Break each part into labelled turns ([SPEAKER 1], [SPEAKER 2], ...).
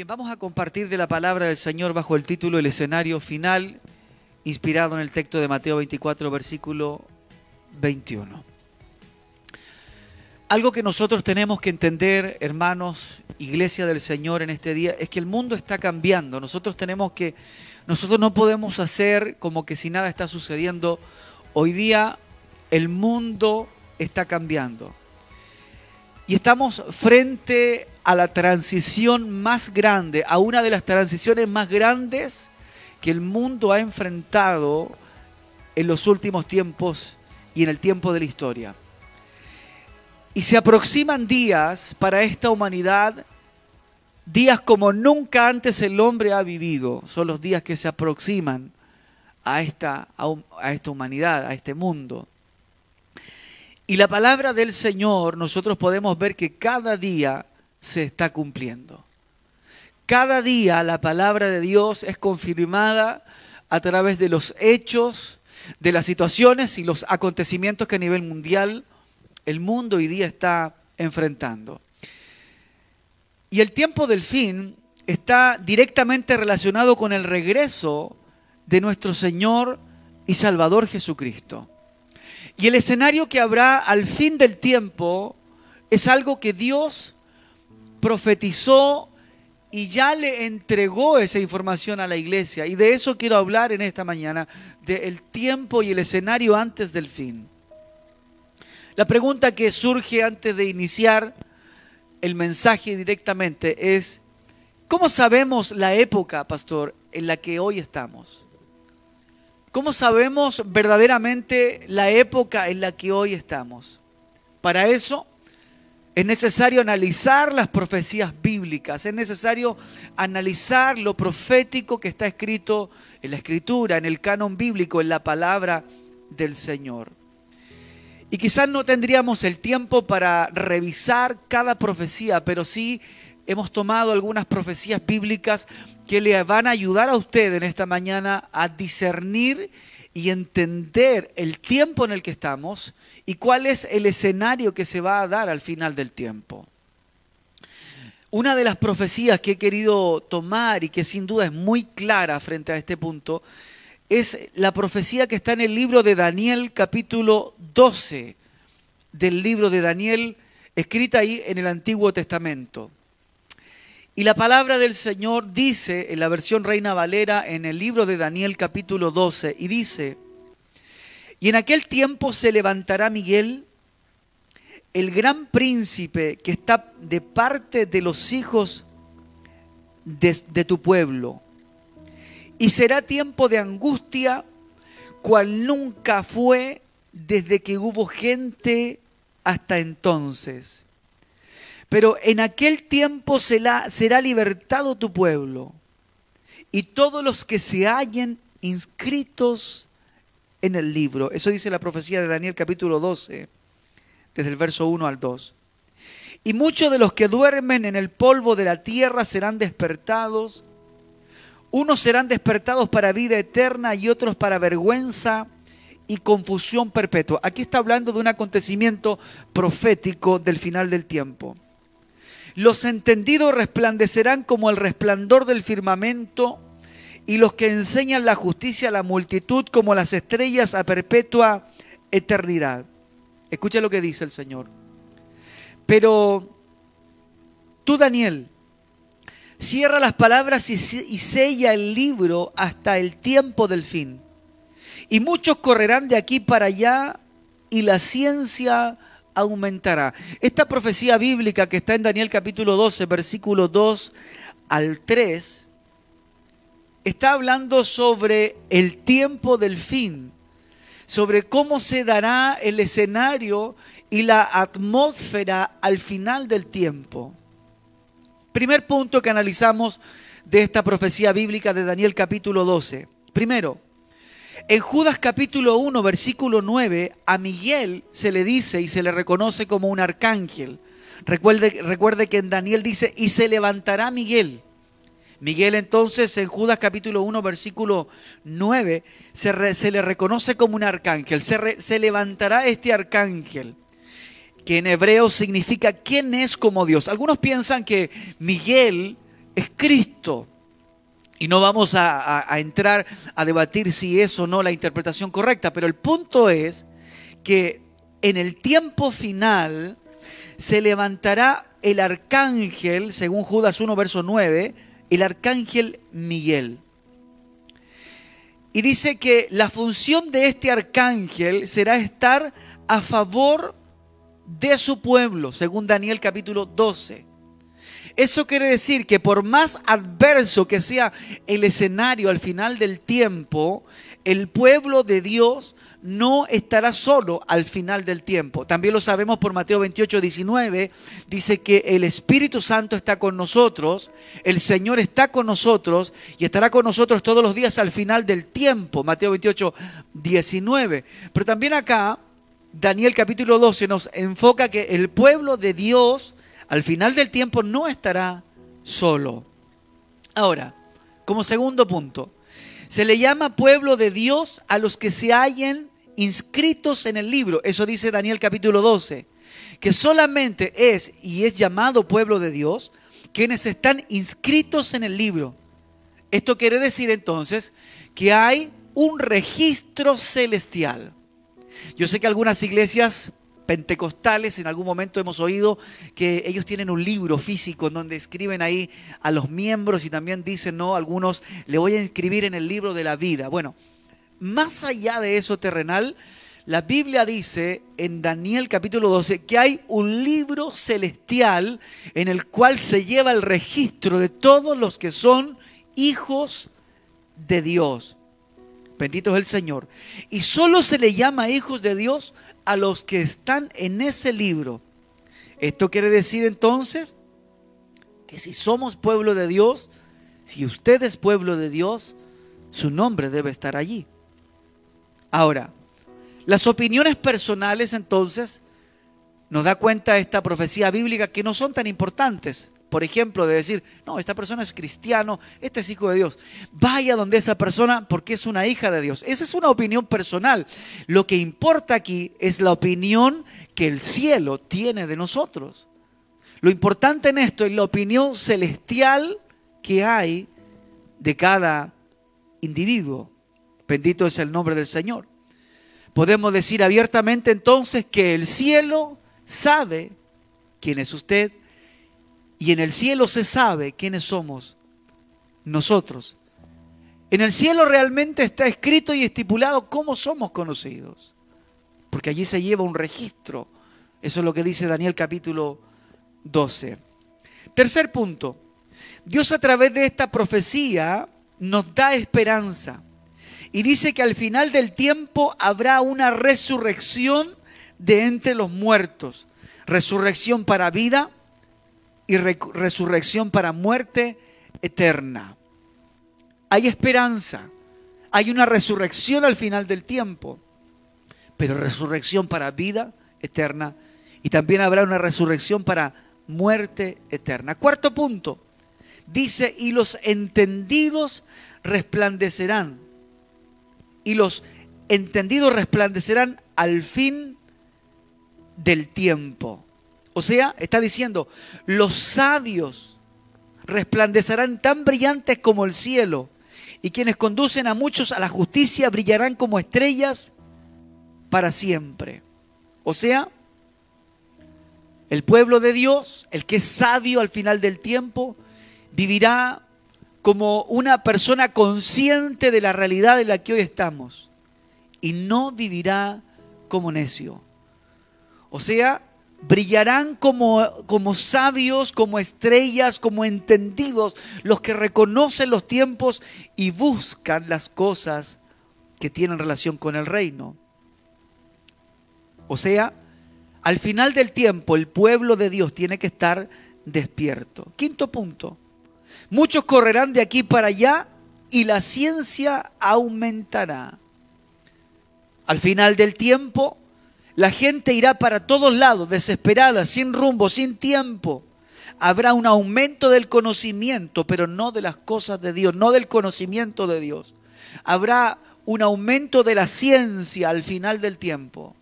[SPEAKER 1] Bien, vamos a compartir de la palabra del Señor bajo el título El escenario final, inspirado en el texto de Mateo 24, versículo 21. Algo que nosotros tenemos que entender, hermanos, iglesia del Señor en este día, es que el mundo está cambiando. Nosotros tenemos que, nosotros no podemos hacer como que si nada está sucediendo. Hoy día el mundo está cambiando. Y estamos frente a la transición más grande, a una de las transiciones más grandes que el mundo ha enfrentado en los últimos tiempos y en el tiempo de la historia. Y se aproximan días para esta humanidad, días como nunca antes el hombre ha vivido. Son los días que se aproximan a esta, a, esta humanidad, a este mundo. Y la palabra del Señor, nosotros podemos ver que cada día se está cumpliendo. Cada día la palabra de Dios es confirmada a través de los hechos, de las situaciones y los acontecimientos que a nivel mundial el mundo hoy día está enfrentando. Y el tiempo del fin está directamente relacionado con el regreso de nuestro Señor y Salvador Jesucristo. Y el escenario que habrá al fin del tiempo es algo que Dios profetizó y ya le entregó esa información a la iglesia. Y de eso quiero hablar en esta mañana, del tiempo y el escenario antes del fin. La pregunta que surge antes de iniciar el mensaje directamente es, ¿cómo sabemos la época, pastor, en la que hoy estamos? ¿Cómo sabemos verdaderamente la época en la que hoy estamos? Para eso es necesario analizar las profecías bíblicas, es necesario analizar lo profético que está escrito en la escritura, en el canon bíblico, en la palabra del Señor. Y quizás no tendríamos el tiempo para revisar cada profecía, pero sí hemos tomado algunas profecías bíblicas que le van a ayudar a usted en esta mañana a discernir y entender el tiempo en el que estamos y cuál es el escenario que se va a dar al final del tiempo. Una de las profecías que he querido tomar y que sin duda es muy clara frente a este punto es la profecía que está en el libro de Daniel capítulo 12 del libro de Daniel escrita ahí en el Antiguo Testamento. Y la palabra del Señor dice en la versión Reina Valera en el libro de Daniel capítulo 12 y dice, y en aquel tiempo se levantará Miguel, el gran príncipe que está de parte de los hijos de, de tu pueblo. Y será tiempo de angustia cual nunca fue desde que hubo gente hasta entonces. Pero en aquel tiempo será, será libertado tu pueblo y todos los que se hallen inscritos en el libro. Eso dice la profecía de Daniel capítulo 12, desde el verso 1 al 2. Y muchos de los que duermen en el polvo de la tierra serán despertados. Unos serán despertados para vida eterna y otros para vergüenza y confusión perpetua. Aquí está hablando de un acontecimiento profético del final del tiempo. Los entendidos resplandecerán como el resplandor del firmamento y los que enseñan la justicia a la multitud como las estrellas a perpetua eternidad. Escucha lo que dice el Señor. Pero tú, Daniel, cierra las palabras y, sella el libro hasta el tiempo del fin. Y muchos correrán de aquí para allá y la ciencia aumentará. Esta profecía bíblica que está en Daniel capítulo 12, versículo 2 al 3, está hablando sobre el tiempo del fin, sobre cómo se dará el escenario y la atmósfera al final del tiempo. Primer punto que analizamos de esta profecía bíblica de Daniel capítulo 12. Primero, en Judas capítulo 1, versículo 9, a Miguel se le dice y se le reconoce como un arcángel. Recuerde, que en Daniel dice, y se levantará Miguel. Miguel entonces en Judas capítulo 1, versículo 9, se, se le reconoce como un arcángel. Se, se levantará este arcángel que en hebreo significa quién es como Dios. Algunos piensan que Miguel es Cristo. Y no vamos a, entrar a debatir si es o no la interpretación correcta, pero el punto es que en el tiempo final se levantará el arcángel, según Judas 1, verso 9, el arcángel Miguel. Y dice que la función de este arcángel será estar a favor de su pueblo, según Daniel capítulo 12. Eso quiere decir que por más adverso que sea el escenario al final del tiempo, el pueblo de Dios no estará solo al final del tiempo. También lo sabemos por Mateo 28, 19. Dice que el Espíritu Santo está con nosotros, el Señor está con nosotros y estará con nosotros todos los días al final del tiempo. Mateo 28, 19. Pero también acá, Daniel capítulo 12 nos enfoca que el pueblo de Dios al final del tiempo no estará solo. Ahora, como segundo punto, se le llama pueblo de Dios a los que se hallen inscritos en el libro. Eso dice Daniel capítulo 12. Que solamente es y es llamado pueblo de Dios quienes están inscritos en el libro. Esto quiere decir entonces que hay un registro celestial. Yo sé que algunas iglesias pentecostales en algún momento hemos oído que ellos tienen un libro físico en donde escriben ahí a los miembros y también dicen, no, algunos le voy a inscribir en el libro de la vida. Bueno, más allá de eso terrenal, la Biblia dice en Daniel capítulo 12 que hay un libro celestial en el cual se lleva el registro de todos los que son hijos de Dios. Bendito es el Señor. Y solo se le llama hijos de Dios a los que están en ese libro. Esto quiere decir entonces que si somos pueblo de Dios, si usted es pueblo de Dios, su nombre debe estar allí. Ahora, las opiniones personales entonces nos da cuenta esta profecía bíblica que no son tan importantes. Por ejemplo, de decir, no, esta persona es cristiano, este es hijo de Dios. Vaya donde esa persona porque es una hija de Dios. Esa es una opinión personal. Lo que importa aquí es la opinión que el cielo tiene de nosotros. Lo importante en esto es la opinión celestial que hay de cada individuo. Bendito es el nombre del Señor. Podemos decir abiertamente entonces que el cielo sabe quién es usted y en el cielo se sabe quiénes somos nosotros. En el cielo realmente está escrito y estipulado cómo somos conocidos, porque allí se lleva un registro. Eso es lo que dice Daniel capítulo 12. Tercer punto, Dios a través de esta profecía nos da esperanza. Y dice que al final del tiempo habrá una resurrección de entre los muertos. Resurrección para vida y resurrección para muerte eterna. Hay esperanza. Hay una resurrección al final del tiempo. Pero resurrección para vida eterna. Y también habrá una resurrección para muerte eterna. Cuarto punto. Dice, y los entendidos resplandecerán y los entendidos resplandecerán al fin del tiempo. O sea, está diciendo, los sabios resplandecerán tan brillantes como el cielo, y quienes conducen a muchos a la justicia brillarán como estrellas para siempre. O sea, el pueblo de Dios, el que es sabio al final del tiempo, vivirá como una persona consciente de la realidad en la que hoy estamos y no vivirá como necio. O sea, brillarán como, como sabios, como estrellas, como entendidos, los que reconocen los tiempos y buscan las cosas que tienen relación con el reino. O sea, al final del tiempo el pueblo de Dios tiene que estar despierto. Quinto punto. Muchos correrán de aquí para allá y la ciencia aumentará. Al final del tiempo, la gente irá para todos lados, desesperada, sin rumbo, sin tiempo. Habrá un aumento del conocimiento, pero no de las cosas de Dios, no del conocimiento de Dios. Habrá un aumento de la ciencia al final del tiempo.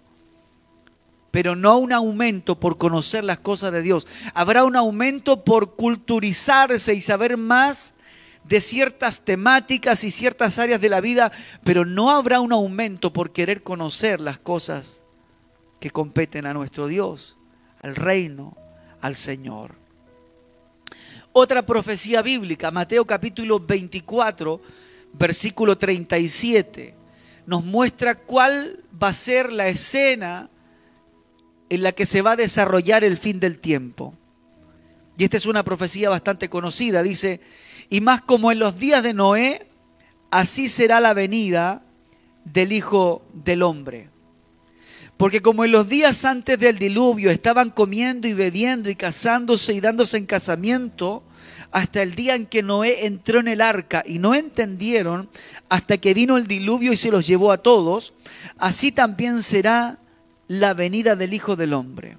[SPEAKER 1] pero no un aumento por conocer las cosas de Dios. Habrá un aumento por culturizarse y saber más de ciertas temáticas y ciertas áreas de la vida, pero no habrá un aumento por querer conocer las cosas que competen a nuestro Dios, al reino, al Señor. Otra profecía bíblica, Mateo capítulo 24, versículo 37, nos muestra cuál va a ser la escena en la que se va a desarrollar el fin del tiempo. Y esta es una profecía bastante conocida. Dice, y más como en los días de Noé, así será la venida del Hijo del Hombre. Porque como en los días antes del diluvio estaban comiendo y bebiendo y casándose y dándose en casamiento, hasta el día en que Noé entró en el arca y no entendieron hasta que vino el diluvio y se los llevó a todos, así también será la venida del Hijo del Hombre.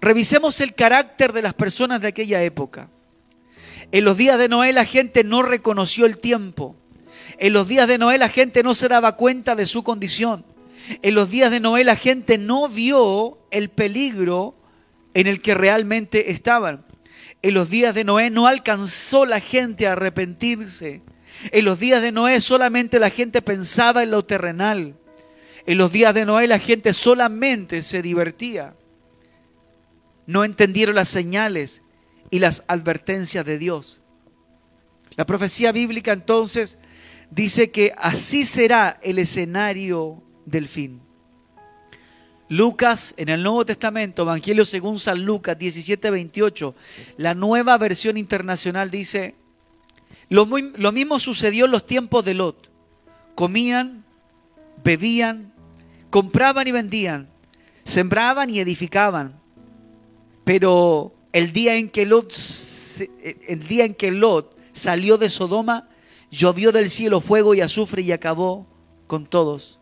[SPEAKER 1] Revisemos el carácter de las personas de aquella época. En los días de Noé la gente no reconoció el tiempo. En los días de Noé la gente no se daba cuenta de su condición. En los días de Noé la gente no vio el peligro en el que realmente estaban. En los días de Noé no alcanzó la gente a arrepentirse. En los días de Noé solamente la gente pensaba en lo terrenal. En los días de Noé la gente solamente se divertía. No entendieron las señales y las advertencias de Dios. La profecía bíblica entonces dice que así será el escenario del fin. Lucas, en el Nuevo Testamento, Evangelio según San Lucas 17, 28, la nueva versión internacional dice, lo, lo mismo sucedió en los tiempos de Lot. Comían, bebían, compraban y vendían, sembraban y edificaban. Pero el día en que Lot, el día en que Lot salió de Sodoma, llovió del cielo fuego y azufre y acabó con todos.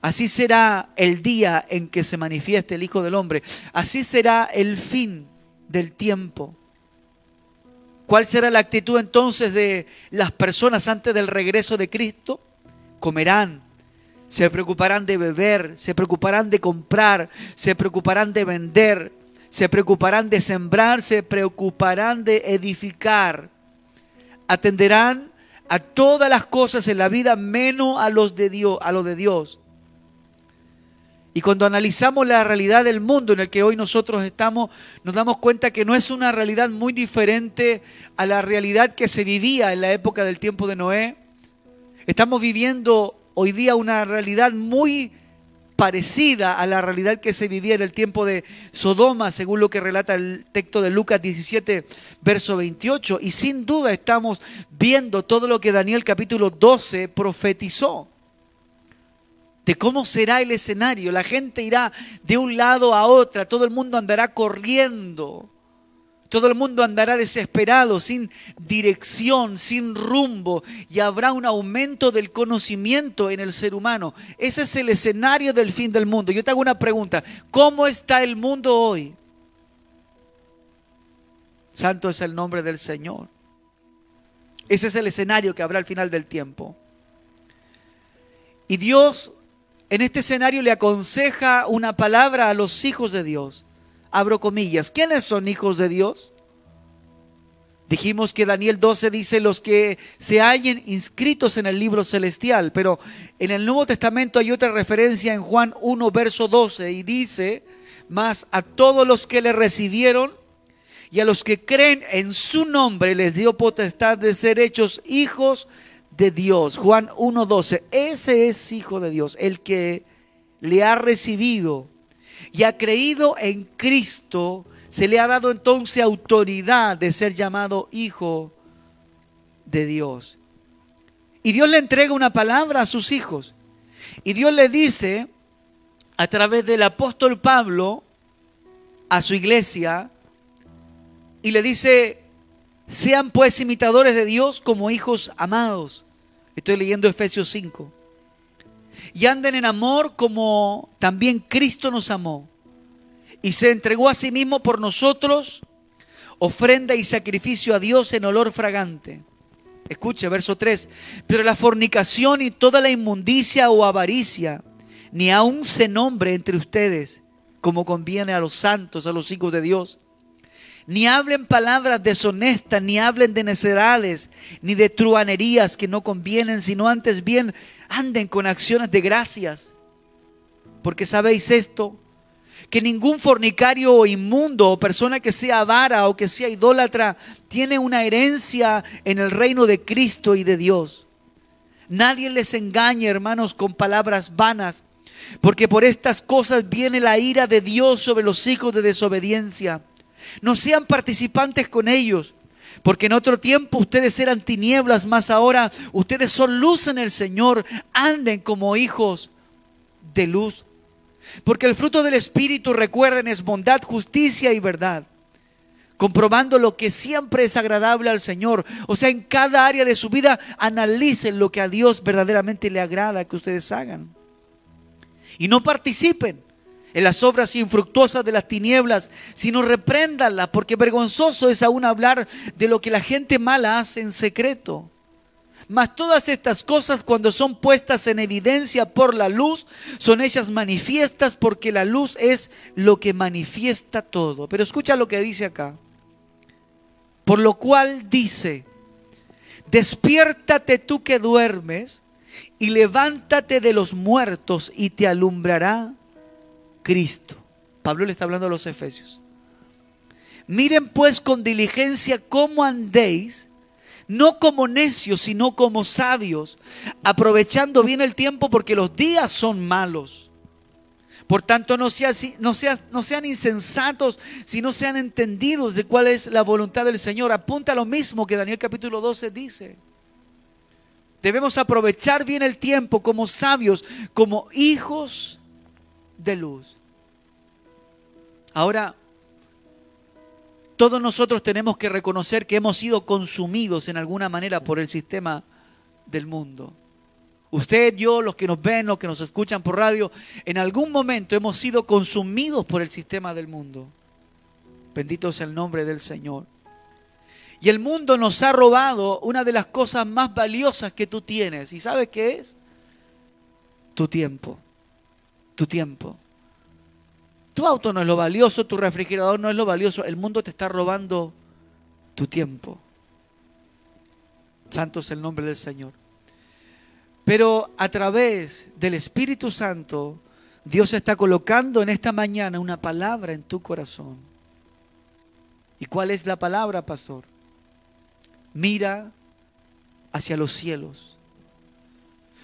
[SPEAKER 1] Así será el día en que se manifieste el Hijo del Hombre. Así será el fin del tiempo. ¿Cuál será la actitud entonces de las personas antes del regreso de Cristo? Comerán, se preocuparán de beber, se preocuparán de comprar, se preocuparán de vender, se preocuparán de sembrar, se preocuparán de edificar. Atenderán a todas las cosas en la vida menos a los de Dios, a lo de Dios. Y cuando analizamos la realidad del mundo en el que hoy nosotros estamos, nos damos cuenta que no es una realidad muy diferente a la realidad que se vivía en la época del tiempo de Noé. Estamos viviendo hoy día una realidad muy parecida a la realidad que se vivía en el tiempo de Sodoma, según lo que relata el texto de Lucas 17, verso 28. Y sin duda estamos viendo todo lo que Daniel capítulo 12 profetizó de cómo será el escenario. La gente irá de un lado a otro, todo el mundo andará corriendo todo el mundo andará desesperado, sin dirección, sin rumbo, y habrá un aumento del conocimiento en el ser humano. Ese es el escenario del fin del mundo. Yo te hago una pregunta, ¿cómo está el mundo hoy? Santo es el nombre del Señor. Ese es el escenario que habrá al final del tiempo. Y Dios en este escenario le aconseja una palabra a los hijos de Dios. Abro comillas, ¿quiénes son hijos de Dios? Dijimos que Daniel 12 dice los que se hallen inscritos en el libro celestial, pero en el Nuevo Testamento hay otra referencia en Juan 1, verso 12, y dice, más a todos los que le recibieron y a los que creen en su nombre les dio potestad de ser hechos hijos Dios. Juan 1, 12, ese es hijo de Dios, el que le ha recibido y ha creído en Cristo, se le ha dado entonces autoridad de ser llamado hijo de Dios. Y Dios le entrega una palabra a sus hijos. Y Dios le dice a través del apóstol Pablo a su iglesia y le dice, sean pues imitadores de Dios como hijos amados. Estoy leyendo Efesios 5 y anden en amor como también Cristo nos amó y se entregó a sí mismo por nosotros, ofrenda y sacrificio a Dios en olor fragante. Escuche, verso 3. Pero la fornicación y toda la inmundicia o avaricia, ni aun se nombre entre ustedes, como conviene a los santos, a los hijos de Dios. Ni hablen palabras deshonestas, ni hablen de necedades, ni de truanerías que no convienen, sino antes bien anden con acciones de gracias. Porque sabéis esto, que ningún fornicario o inmundo o persona que sea avara o que sea idólatra tiene una herencia en el reino de Cristo y de Dios. Nadie les engañe, hermanos, con palabras vanas, porque por estas cosas viene la ira de Dios sobre los hijos de desobediencia. No sean participantes con ellos, porque en otro tiempo ustedes eran tinieblas, mas ahora ustedes son luz en el Señor. Anden como hijos de luz. Porque el fruto del Espíritu, recuerden, es bondad, justicia y verdad. Comprobando lo que siempre es agradable al Señor. O sea, en cada área de su vida analicen lo que a Dios verdaderamente le agrada que ustedes hagan. Y no participen en las obras infructuosas de las tinieblas, sino repréndanlas, porque vergonzoso es aún hablar de lo que la gente mala hace en secreto. Mas todas estas cosas cuando son puestas en evidencia por la luz, son ellas manifiestas porque la luz es lo que manifiesta todo. Pero escucha lo que dice acá. Por lo cual dice, despiértate tú que duermes y levántate de los muertos y te alumbrará Cristo. Pablo le está hablando a los efesios. Miren pues con diligencia cómo andéis no como necios, sino como sabios, aprovechando bien el tiempo porque los días son malos. Por tanto, no, no, no sean insensatos, sino sean entendidos de cuál es la voluntad del Señor. Apunta a lo mismo que Daniel capítulo 12 dice. Debemos aprovechar bien el tiempo como sabios, como hijos de luz. Ahora, todos nosotros tenemos que reconocer que hemos sido consumidos en alguna manera por el sistema del mundo. Usted, yo, los que nos ven, los que nos escuchan por radio, en algún momento hemos sido consumidos por el sistema del mundo. Bendito sea el nombre del Señor. Y el mundo nos ha robado una de las cosas más valiosas que tú tienes. ¿Y sabes qué es? Tu tiempo. Tu tiempo. Tu auto no es lo valioso, tu refrigerador no es lo valioso, el mundo te está robando tu tiempo. Santo es el nombre del Señor. Pero a través del Espíritu Santo, Dios está colocando en esta mañana una palabra en tu corazón. ¿Y cuál es la palabra, pastor? Mira hacia los cielos.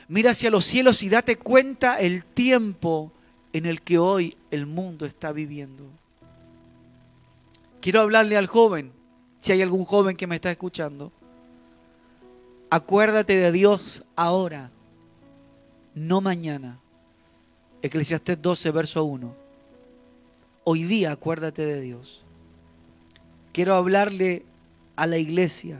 [SPEAKER 1] Mira hacia los cielos y date cuenta el tiempo en el que hoy el mundo está viviendo. Quiero hablarle al joven, si hay algún joven que me está escuchando. Acuérdate de Dios ahora, no mañana. Eclesiastés 12, verso 1. Hoy día acuérdate de Dios. Quiero hablarle a la iglesia.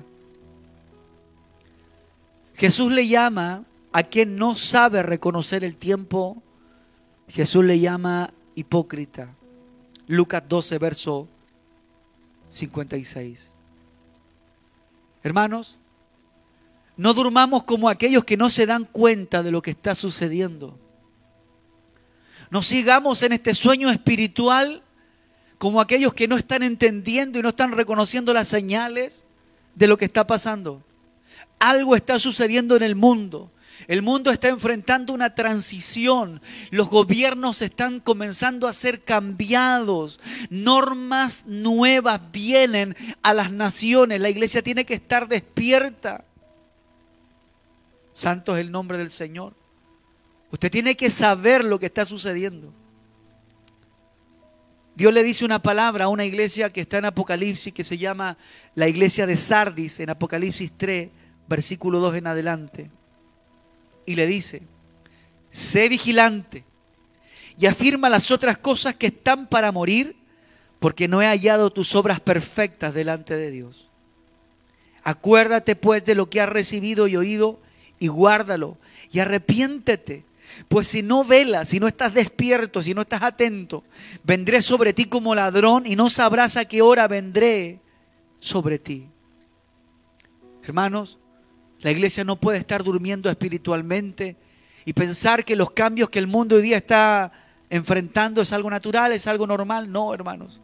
[SPEAKER 1] Jesús le llama a quien no sabe reconocer el tiempo Jesús le llama hipócrita. Lucas 12, verso 56. Hermanos, no durmamos como aquellos que no se dan cuenta de lo que está sucediendo. No sigamos en este sueño espiritual como aquellos que no están entendiendo y no están reconociendo las señales de lo que está pasando. Algo está sucediendo en el mundo. El mundo está enfrentando una transición. Los gobiernos están comenzando a ser cambiados. Normas nuevas vienen a las naciones. La iglesia tiene que estar despierta. Santo es el nombre del Señor. Usted tiene que saber lo que está sucediendo. Dios le dice una palabra a una iglesia que está en Apocalipsis, que se llama la iglesia de Sardis, en Apocalipsis 3, versículo 2 en adelante y le dice, sé vigilante y afirma las otras cosas que están para morir, porque no he hallado tus obras perfectas delante de Dios. Acuérdate pues de lo que has recibido y oído y guárdalo y arrepiéntete. Pues si no velas, si no estás despierto, si no estás atento, vendré sobre ti como ladrón y no sabrás a qué hora vendré sobre ti. Hermanos, la iglesia no puede estar durmiendo espiritualmente y pensar que los cambios que el mundo hoy día está enfrentando es algo natural, es algo normal. No, hermanos.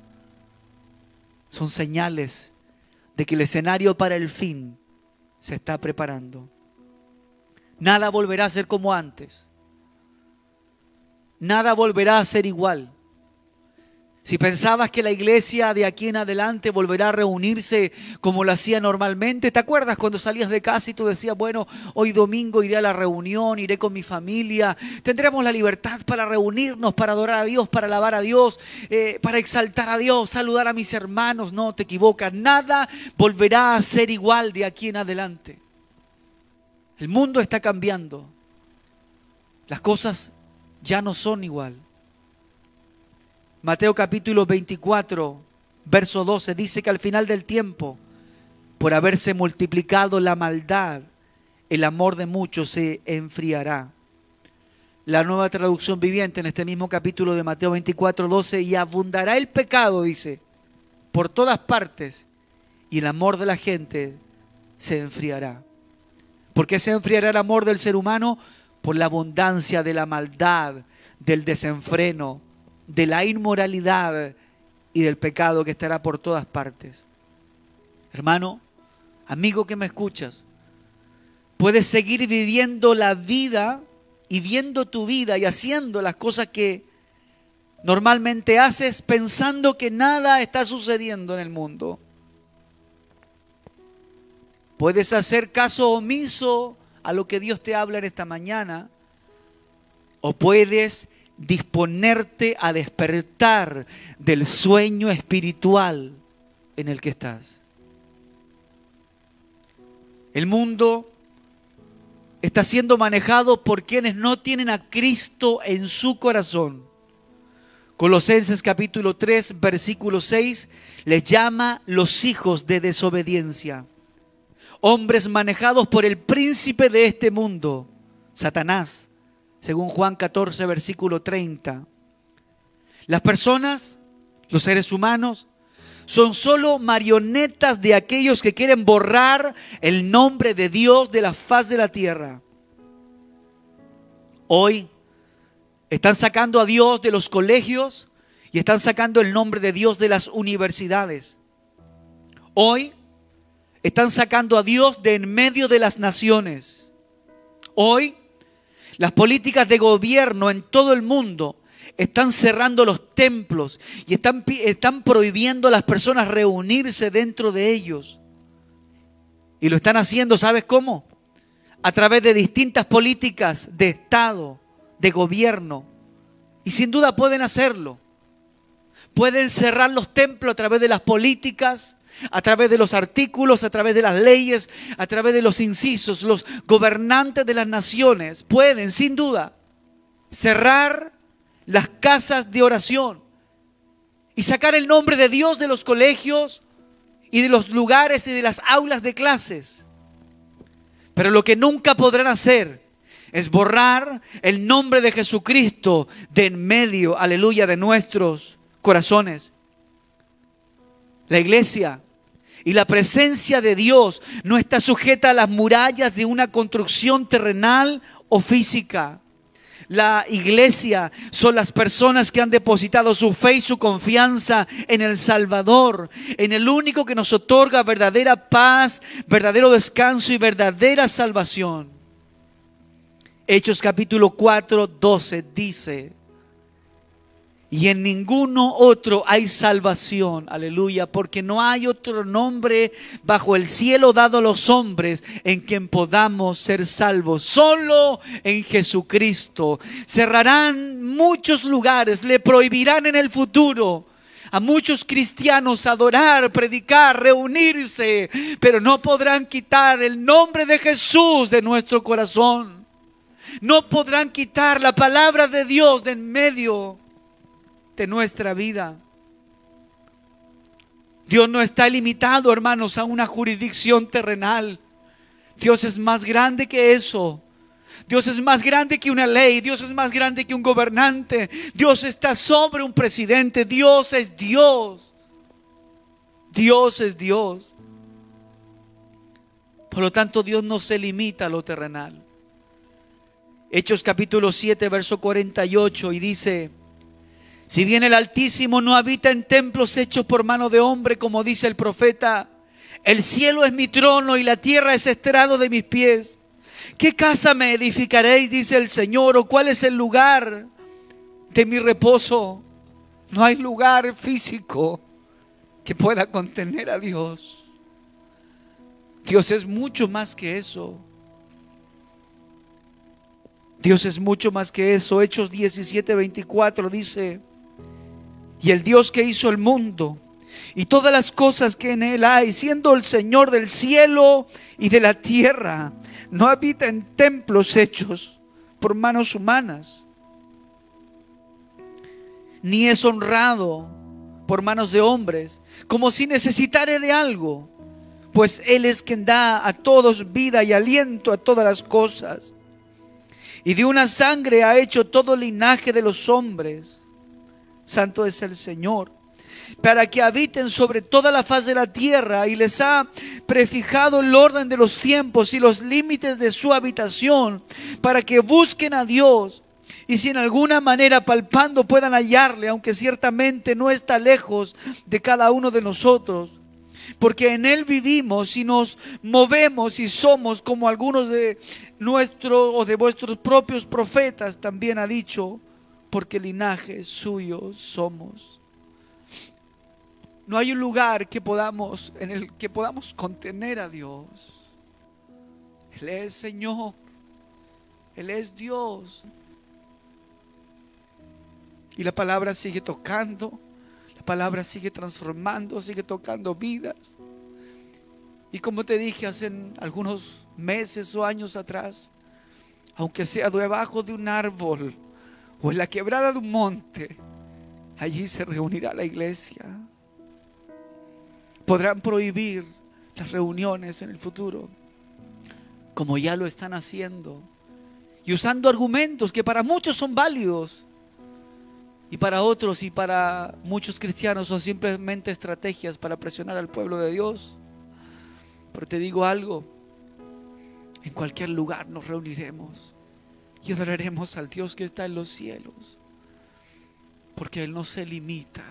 [SPEAKER 1] Son señales de que el escenario para el fin se está preparando. Nada volverá a ser como antes. Nada volverá a ser igual. Si pensabas que la iglesia de aquí en adelante volverá a reunirse como lo hacía normalmente, ¿te acuerdas cuando salías de casa y tú decías, bueno, hoy domingo iré a la reunión, iré con mi familia, tendremos la libertad para reunirnos, para adorar a Dios, para alabar a Dios, eh, para exaltar a Dios, saludar a mis hermanos? No, te equivocas, nada volverá a ser igual de aquí en adelante. El mundo está cambiando, las cosas ya no son igual. Mateo capítulo 24, verso 12, dice que al final del tiempo, por haberse multiplicado la maldad, el amor de muchos se enfriará. La nueva traducción viviente en este mismo capítulo de Mateo 24, 12, y abundará el pecado, dice, por todas partes, y el amor de la gente se enfriará. ¿Por qué se enfriará el amor del ser humano? Por la abundancia de la maldad, del desenfreno, de la inmoralidad y del pecado que estará por todas partes. Hermano, amigo que me escuchas, puedes seguir viviendo la vida y viendo tu vida y haciendo las cosas que normalmente haces pensando que nada está sucediendo en el mundo. Puedes hacer caso omiso a lo que Dios te habla en esta mañana o puedes disponerte a despertar del sueño espiritual en el que estás. El mundo está siendo manejado por quienes no tienen a Cristo en su corazón. Colosenses capítulo 3, versículo 6, les llama los hijos de desobediencia. Hombres manejados por el príncipe de este mundo, Satanás según Juan 14, versículo 30. Las personas, los seres humanos, son solo marionetas de aquellos que quieren borrar el nombre de Dios de la faz de la tierra. Hoy están sacando a Dios de los colegios y están sacando el nombre de Dios de las universidades. Hoy están sacando a Dios de en medio de las naciones. Hoy las políticas de gobierno en todo el mundo están cerrando los templos y están, están prohibiendo a las personas reunirse dentro de ellos. Y lo están haciendo, ¿sabes cómo? A través de distintas políticas de Estado, de gobierno. Y sin duda pueden hacerlo. Pueden cerrar los templos a través de las políticas a través de los artículos, a través de las leyes, a través de los incisos, los gobernantes de las naciones pueden, sin duda, cerrar las casas de oración y sacar el nombre de Dios de los colegios y de los lugares y de las aulas de clases. Pero lo que nunca podrán hacer es borrar el nombre de Jesucristo de en medio, aleluya, de nuestros corazones. La iglesia y la presencia de Dios no está sujeta a las murallas de una construcción terrenal o física. La iglesia son las personas que han depositado su fe y su confianza en el Salvador, en el único que nos otorga verdadera paz, verdadero descanso y verdadera salvación. Hechos capítulo 4, 12 dice, y en ninguno otro hay salvación, aleluya, porque no hay otro nombre bajo el cielo dado a los hombres en quien podamos ser salvos. Solo en Jesucristo. Cerrarán muchos lugares, le prohibirán en el futuro a muchos cristianos adorar, predicar, reunirse, pero no podrán quitar el nombre de Jesús de nuestro corazón. No podrán quitar la palabra de Dios de en medio nuestra vida. Dios no está limitado, hermanos, a una jurisdicción terrenal. Dios es más grande que eso. Dios es más grande que una ley, Dios es más grande que un gobernante, Dios está sobre un presidente, Dios es Dios. Dios es Dios. Por lo tanto, Dios no se limita a lo terrenal. Hechos capítulo 7, verso 48 y dice, Si bien el Altísimo no habita en templos hechos por mano de hombre, como dice el profeta, el cielo es mi trono y la tierra es estrado de mis pies. ¿Qué casa me edificaréis? dice el Señor, o cuál es el lugar de mi reposo. No hay lugar físico que pueda contener a Dios. Dios es mucho más que eso. Dios es mucho más que eso. Hechos 17, 24 dice, y el Dios que hizo el mundo y todas las cosas que en él hay, siendo el Señor del cielo y de la tierra, no habita en templos hechos por manos humanas, ni es honrado por manos de hombres, como si necesitare de algo, pues Él es quien da a todos vida y aliento a todas las cosas. Y de una sangre ha hecho todo linaje de los hombres. Santo es el Señor para que habiten sobre toda la faz de la tierra y les ha prefijado el orden de los tiempos y los límites de su habitación para que busquen a Dios y si en alguna manera palpando puedan hallarle, aunque ciertamente no está lejos de cada uno de nosotros. Porque en Él vivimos y nos movemos y somos como algunos de nuestros o de vuestros propios profetas también ha dicho, porque linaje suyo somos. No hay un lugar que podamos en el que podamos contener a Dios. Él es Señor. Él es Dios. Y la palabra sigue tocando, la palabra sigue transformando, sigue tocando vidas. Y como te dije hace algunos meses o años atrás, aunque sea debajo de un árbol o en la quebrada de un monte, allí se reunirá la iglesia. Podrán prohibir las reuniones en el futuro, como ya lo están haciendo, y usando argumentos que para muchos son válidos, y para otros y para muchos cristianos son simplemente estrategias para presionar al pueblo de Dios. Pero te digo algo, en cualquier lugar nos reuniremos y adoraremos al Dios que está en los cielos, porque Él no se limita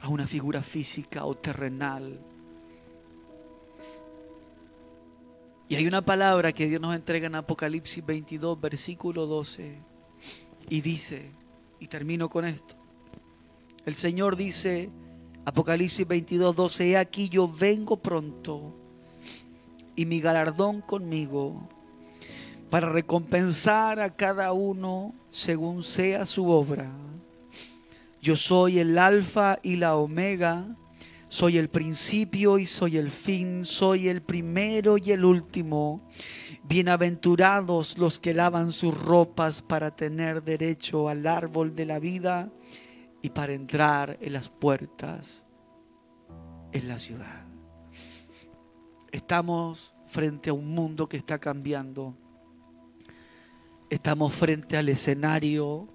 [SPEAKER 1] a una figura física o terrenal. Y hay una palabra que Dios nos entrega en Apocalipsis 22, versículo 12 y dice, y termino con esto, el Señor dice, Apocalipsis 22, 12, he aquí yo vengo pronto y mi galardón conmigo para recompensar a cada uno según sea su obra. Yo soy el alfa y la omega, soy el principio y soy el fin, soy el primero y el último. Bienaventurados los que lavan sus ropas para tener derecho al árbol de la vida y para entrar en las puertas en la ciudad. Estamos frente a un mundo que está cambiando. Estamos frente al escenario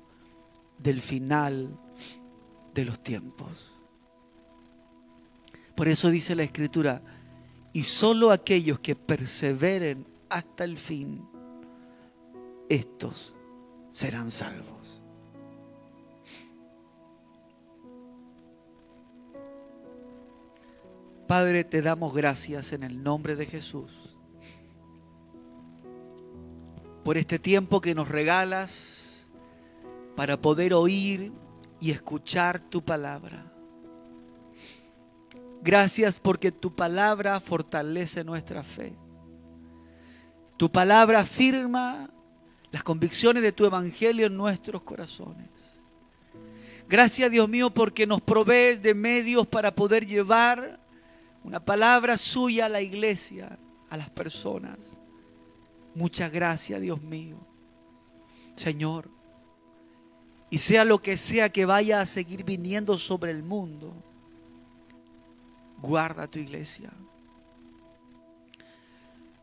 [SPEAKER 1] del final de los tiempos. Por eso dice la escritura, y solo aquellos que perseveren hasta el fin, estos serán salvos. Padre, te damos gracias en el nombre de Jesús por este tiempo que nos regalas para poder oír y escuchar tu palabra. Gracias porque tu palabra fortalece nuestra fe. Tu palabra afirma las convicciones de tu evangelio en nuestros corazones. Gracias Dios mío porque nos provees de medios para poder llevar una palabra suya a la iglesia, a las personas. Muchas gracias Dios mío. Señor, y sea lo que sea que vaya a seguir viniendo sobre el mundo, guarda tu iglesia.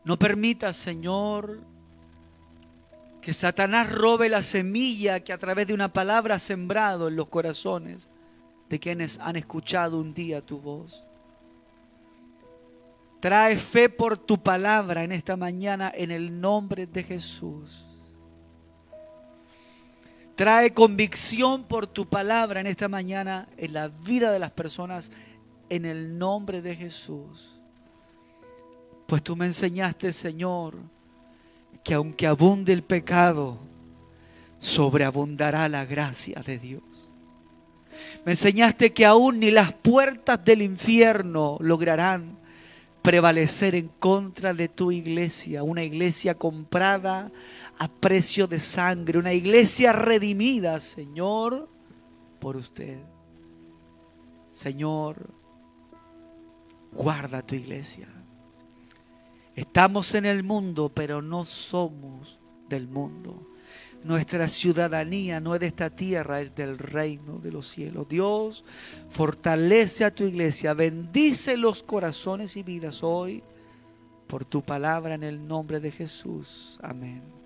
[SPEAKER 1] No permitas, Señor, que Satanás robe la semilla que a través de una palabra ha sembrado en los corazones de quienes han escuchado un día tu voz. Trae fe por tu palabra en esta mañana en el nombre de Jesús. Trae convicción por tu palabra en esta mañana en la vida de las personas en el nombre de Jesús. Pues tú me enseñaste, Señor, que aunque abunde el pecado, sobreabundará la gracia de Dios. Me enseñaste que aún ni las puertas del infierno lograrán prevalecer en contra de tu iglesia, una iglesia comprada a precio de sangre, una iglesia redimida, Señor, por usted. Señor, guarda tu iglesia. Estamos en el mundo, pero no somos del mundo. Nuestra ciudadanía no es de esta tierra, es del reino de los cielos. Dios, fortalece a tu iglesia, bendice los corazones y vidas hoy por tu palabra en el nombre de Jesús. Amén.